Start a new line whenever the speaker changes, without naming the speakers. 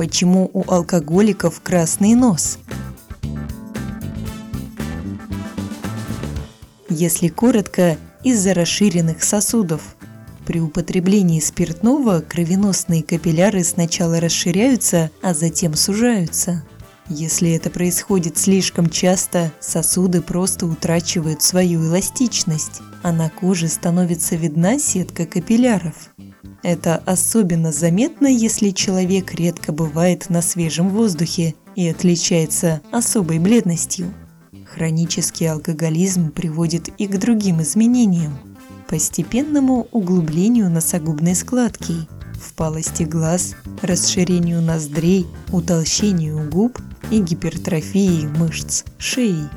Почему у алкоголиков красный нос? Если коротко, из-за расширенных сосудов. При употреблении спиртного кровеносные капилляры сначала расширяются, а затем сужаются. Если это происходит слишком часто, сосуды просто утрачивают свою эластичность, а на коже становится видна сетка капилляров. Это особенно заметно, если человек редко бывает на свежем воздухе и отличается особой бледностью. Хронический алкоголизм приводит и к другим изменениям. Постепенному углублению носогубной складки, впалости глаз, расширению ноздрей, утолщению губ и гипертрофии мышц шеи.